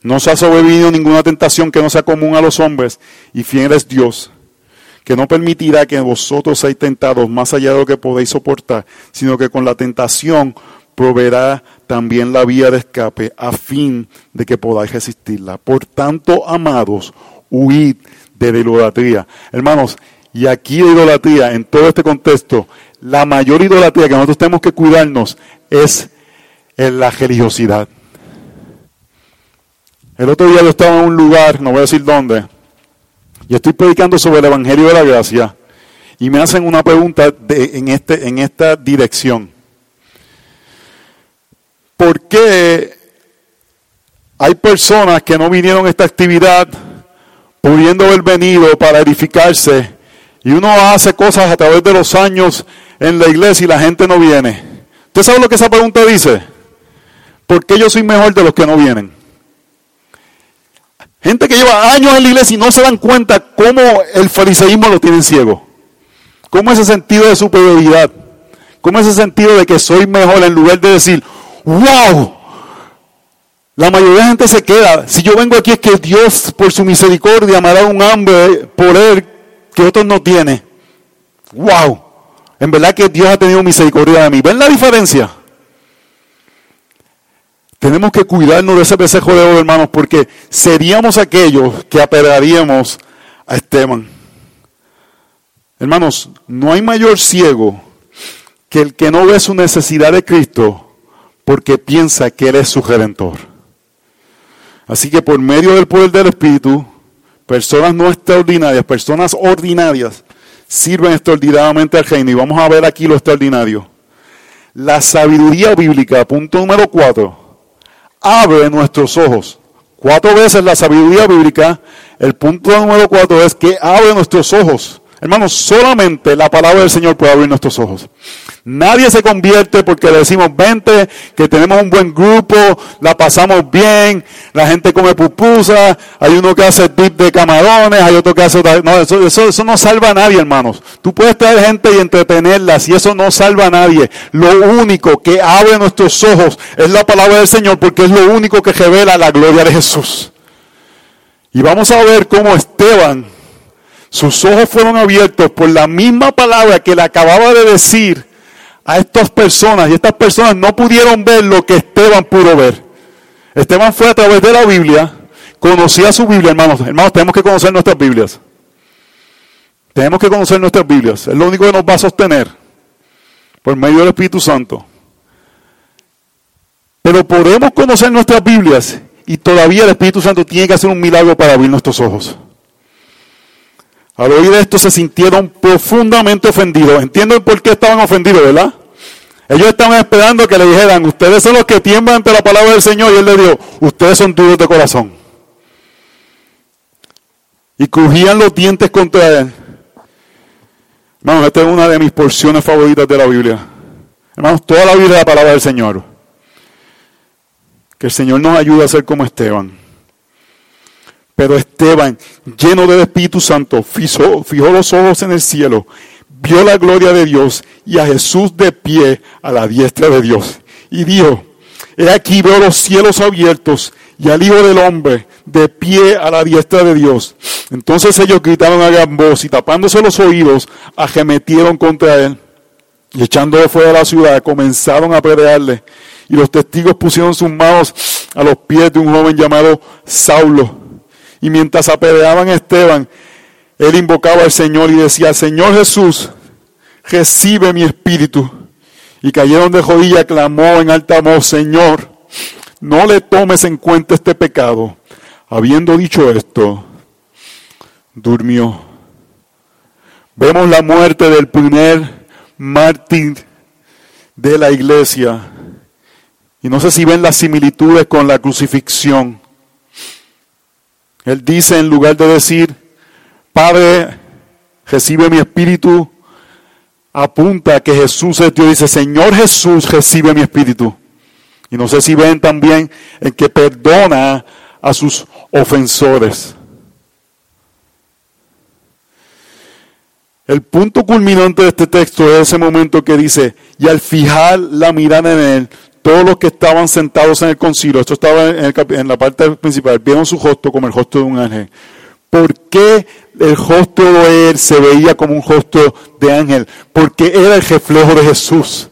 No se ha sobrevivido ninguna tentación que no sea común a los hombres, y fiel es Dios, que no permitirá que vosotros seáis tentados más allá de lo que podéis soportar, sino que con la tentación proveerá también la vía de escape a fin de que podáis resistirla. Por tanto, amados, huid de la idolatría. Hermanos, y aquí de idolatría, en todo este contexto, la mayor idolatría que nosotros tenemos que cuidarnos es en la religiosidad. El otro día yo estaba en un lugar, no voy a decir dónde, y estoy predicando sobre el Evangelio de la Gracia, y me hacen una pregunta en, este, en esta dirección. ¿Por qué hay personas que no vinieron a esta actividad pudiendo haber venido para edificarse, y uno hace cosas a través de los años en la iglesia y la gente no viene. ¿Usted sabe lo que esa pregunta dice? ¿Por qué yo soy mejor de los que no vienen? Gente que lleva años en la iglesia y no se dan cuenta cómo el fariseísmo lo tienen ciego. Cómo ese sentido de superioridad. Cómo ese sentido de que soy mejor en lugar de decir, wow. La mayoría de gente se queda. Si yo vengo aquí es que Dios por su misericordia me ha dado un hambre por él que otros no tienen. Wow. En verdad que Dios ha tenido misericordia de mí. ¿Ven la diferencia? Tenemos que cuidarnos de ese pesejo de oro, hermanos, porque seríamos aquellos que apelaríamos a Esteban. Hermanos, no hay mayor ciego que el que no ve su necesidad de Cristo porque piensa que Él es su redentor. Así que por medio del poder del Espíritu, personas no extraordinarias, personas ordinarias, sirven extraordinariamente al reino. Y vamos a ver aquí lo extraordinario. La sabiduría bíblica, punto número cuatro, abre nuestros ojos. Cuatro veces la sabiduría bíblica, el punto número cuatro es que abre nuestros ojos. Hermanos, solamente la palabra del Señor puede abrir nuestros ojos. Nadie se convierte porque le decimos, vente, que tenemos un buen grupo, la pasamos bien, la gente come pupusa, hay uno que hace dip de camarones, hay otro que hace... No, eso, eso, eso no salva a nadie, hermanos. Tú puedes traer gente y entretenerlas y eso no salva a nadie. Lo único que abre nuestros ojos es la palabra del Señor porque es lo único que revela la gloria de Jesús. Y vamos a ver cómo Esteban, sus ojos fueron abiertos por la misma palabra que le acababa de decir a estas personas y estas personas no pudieron ver lo que Esteban pudo ver. Esteban fue a través de la Biblia, conocía su Biblia, hermanos. Hermanos, tenemos que conocer nuestras Biblias. Tenemos que conocer nuestras Biblias. Es lo único que nos va a sostener por medio del Espíritu Santo. Pero podemos conocer nuestras Biblias y todavía el Espíritu Santo tiene que hacer un milagro para abrir nuestros ojos. Al oír esto se sintieron profundamente ofendidos. ¿Entienden por qué estaban ofendidos, verdad? Ellos estaban esperando que le dijeran, ustedes son los que tiemblan ante la palabra del Señor. Y él le dijo, ustedes son duros de corazón. Y crujían los dientes contra él. Hermanos, esta es una de mis porciones favoritas de la Biblia. Hermanos, toda la Biblia es la palabra del Señor. Que el Señor nos ayude a ser como Esteban. Pero Esteban, lleno del Espíritu Santo, fijó, fijó los ojos en el cielo, vio la gloria de Dios y a Jesús de pie a la diestra de Dios. Y dijo, he aquí veo los cielos abiertos y al Hijo del Hombre de pie a la diestra de Dios. Entonces ellos gritaron a gran voz y tapándose los oídos, ajemetieron contra él. Y echándole fuera de la ciudad, comenzaron a pelearle. Y los testigos pusieron sus manos a los pies de un joven llamado Saulo y mientras apedreaban a Esteban, él invocaba al Señor y decía, Señor Jesús, recibe mi espíritu. Y cayeron de rodillas, clamó en alta voz, Señor, no le tomes en cuenta este pecado. Habiendo dicho esto, durmió. Vemos la muerte del primer mártir de la iglesia. Y no sé si ven las similitudes con la crucifixión. Él dice en lugar de decir, Padre, recibe mi espíritu, apunta que Jesús es Dios. Dice, Señor Jesús, recibe mi espíritu. Y no sé si ven también en que perdona a sus ofensores. El punto culminante de este texto es ese momento que dice, y al fijar la mirada en él, todos los que estaban sentados en el concilio, esto estaba en, la parte principal, vieron su rostro como el rostro de un ángel. ¿Por qué el rostro de él se veía como un rostro de ángel? Porque era el reflejo de Jesús.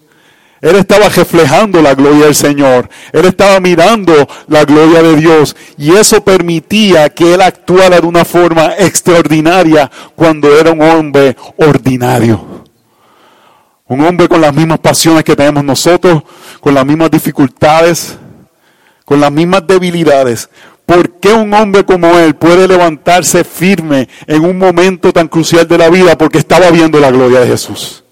Él estaba reflejando la gloria del Señor. Él estaba mirando la gloria de Dios. Y eso permitía que él actuara de una forma extraordinaria cuando era un hombre ordinario. Un hombre con las mismas pasiones que tenemos nosotros, con las mismas dificultades, con las mismas debilidades. ¿Por qué un hombre como él puede levantarse firme en un momento tan crucial de la vida? Porque estaba viendo la gloria de Jesús.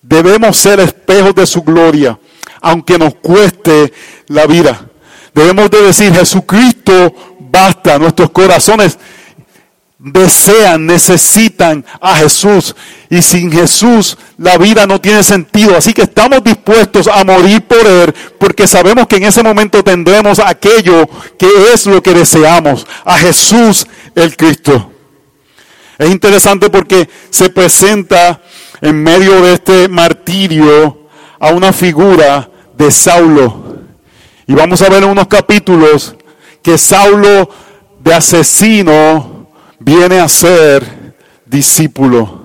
Debemos ser espejos de su gloria, aunque nos cueste la vida. Debemos de decir, Jesucristo basta, nuestros corazones desean, necesitan a Jesús. Y sin Jesús la vida no tiene sentido. Así que estamos dispuestos a morir por Él porque sabemos que en ese momento tendremos aquello que es lo que deseamos, a Jesús el Cristo. Es interesante porque se presenta en medio de este martirio a una figura de Saulo. Y vamos a ver en unos capítulos que Saulo de asesino viene a ser discípulo.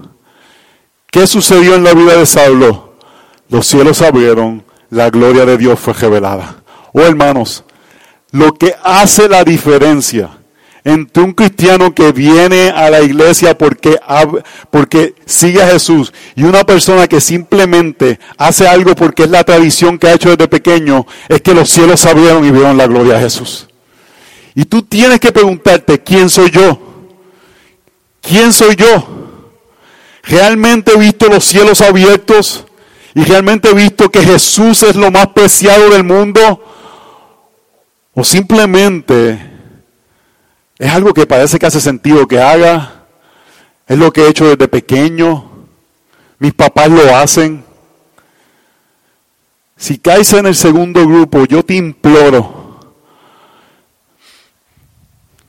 ¿Qué sucedió en la vida de Saulo? Los cielos abrieron, la gloria de Dios fue revelada. Oh hermanos, lo que hace la diferencia entre un cristiano que viene a la iglesia porque, porque sigue a Jesús y una persona que simplemente hace algo porque es la tradición que ha hecho desde pequeño, es que los cielos abrieron y vieron la gloria de Jesús. Y tú tienes que preguntarte, ¿quién soy yo? ¿Quién soy yo? ¿Realmente he visto los cielos abiertos? ¿Y realmente he visto que Jesús es lo más preciado del mundo? ¿O simplemente es algo que parece que hace sentido que haga? ¿Es lo que he hecho desde pequeño? ¿Mis papás lo hacen? Si caes en el segundo grupo, yo te imploro,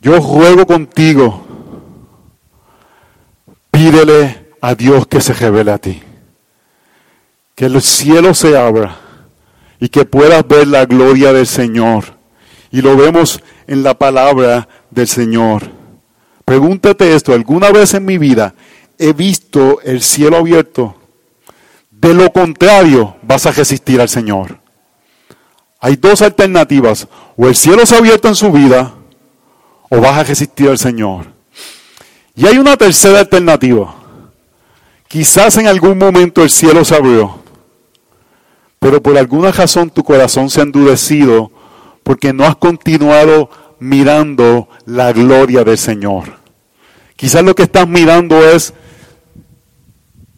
yo juego contigo Pídele a Dios que se revele a ti. Que el cielo se abra y que puedas ver la gloria del Señor. Y lo vemos en la palabra del Señor. Pregúntate esto, ¿alguna vez en mi vida he visto el cielo abierto? De lo contrario, vas a resistir al Señor. Hay dos alternativas, o el cielo se ha abierto en su vida, o vas a resistir al Señor. Y hay una tercera alternativa. Quizás en algún momento el cielo se abrió, pero por alguna razón tu corazón se ha endurecido porque no has continuado mirando la gloria del Señor. Quizás lo que estás mirando es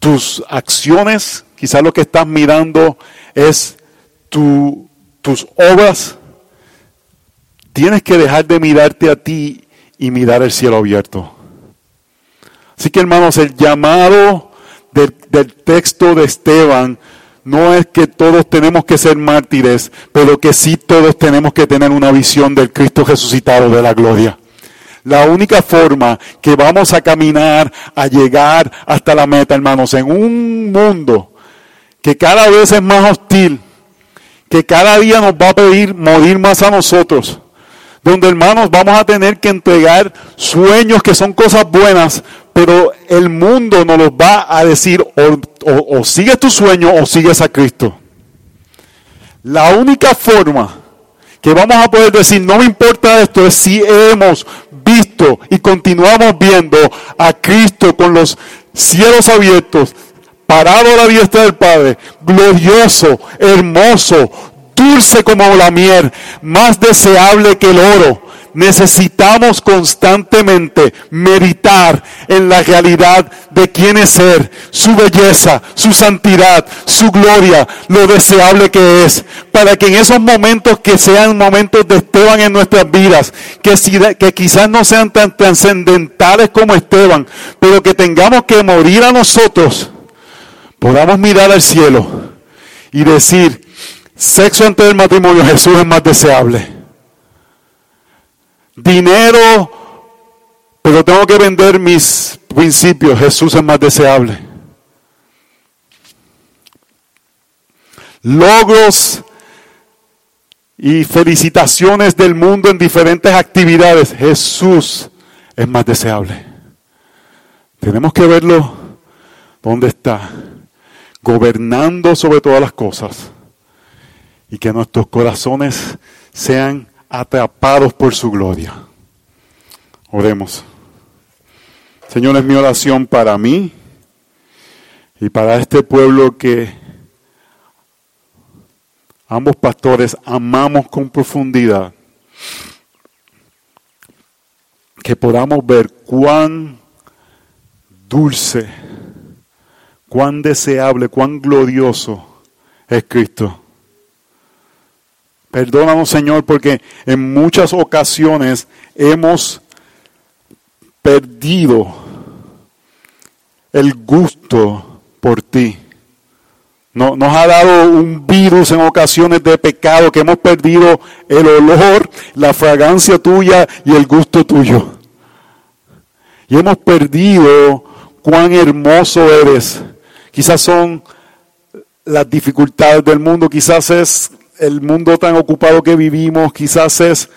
tus acciones, quizás lo que estás mirando es tus obras. Tienes que dejar de mirarte a ti y mirar el cielo abierto. Así que hermanos, el llamado del, texto de Esteban no es que todos tenemos que ser mártires, pero que sí todos tenemos que tener una visión del Cristo resucitado de la gloria. La única forma que vamos a caminar a llegar hasta la meta, hermanos, en un mundo que cada vez es más hostil, que cada día nos va a pedir morir más a nosotros, donde hermanos vamos a tener que entregar sueños que son cosas buenas pero el mundo nos lo va a decir, o, sigues tu sueño o sigues a Cristo. La única forma que vamos a poder decir, no me importa esto, es si hemos visto y continuamos viendo a Cristo con los cielos abiertos, parado a la diestra del Padre, glorioso, hermoso, dulce como la miel, más deseable que el oro, necesitamos constantemente meditar en la realidad de quién es ser, su belleza, su santidad, su gloria, lo deseable que es, para que en esos momentos que sean momentos de Esteban en nuestras vidas, que, que quizás no sean tan trascendentales como Esteban, pero que tengamos que morir a nosotros, podamos mirar al cielo y decir, sexo antes del matrimonio, Jesús es más deseable dinero, pero tengo que vender mis principios. Jesús es más deseable. Logros y felicitaciones del mundo en diferentes actividades. Jesús es más deseable. Tenemos que verlo donde está, gobernando sobre todas las cosas y que nuestros corazones sean atrapados por su gloria. Oremos. Señor, es mi oración para mí y para este pueblo que ambos pastores amamos con profundidad. Que podamos ver cuán dulce, cuán deseable, cuán glorioso es Cristo Perdónanos, Señor, porque en muchas ocasiones hemos perdido el gusto por ti. No, nos ha dado un virus en ocasiones de pecado que hemos perdido el olor, la fragancia tuya y el gusto tuyo. Y hemos perdido cuán hermoso eres. Quizás son las dificultades del mundo, quizás es el mundo tan ocupado que vivimos, quizás es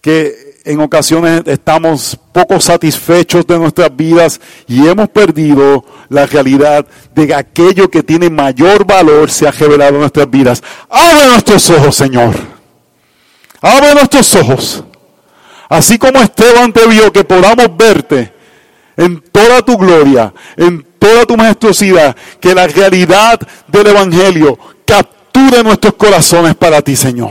que en ocasiones estamos poco satisfechos de nuestras vidas y hemos perdido la realidad de que aquello que tiene mayor valor se ha revelado en nuestras vidas. Abre nuestros ojos, Señor. Abre nuestros ojos. Así como Esteban te vio, que podamos verte en toda tu gloria, en toda tu majestuosidad, que la realidad del Evangelio capture nuestros corazones para ti, Señor.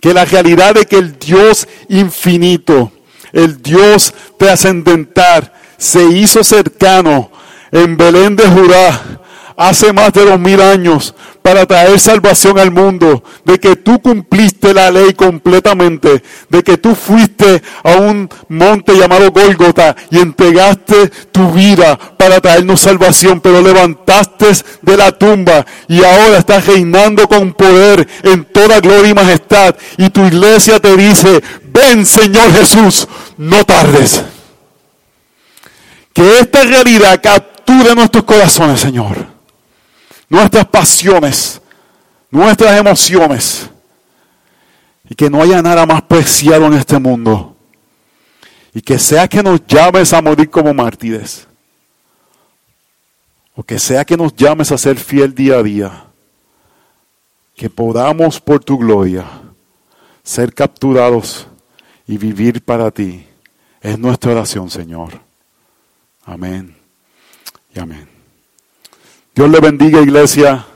Que la realidad de que el Dios infinito, el Dios trascendental, se hizo cercano en Belén de Judá hace más de dos mil años para traer salvación al mundo, de que tú cumpliste la ley completamente, de que tú fuiste a un monte llamado Golgota y entregaste tu vida para traernos salvación, pero levantaste de la tumba y ahora estás reinando con poder en toda gloria y majestad. Y tu iglesia te dice, ven Señor Jesús, no tardes. Que esta realidad capture nuestros corazones, Señor nuestras pasiones, nuestras emociones. Y que no haya nada más preciado en este mundo. Y que sea que nos llames a morir como mártires. O que sea que nos llames a ser fiel día a día. Que podamos por tu gloria ser capturados y vivir para ti. Es nuestra oración, Señor. Amén y amén. Dios le bendiga, iglesia.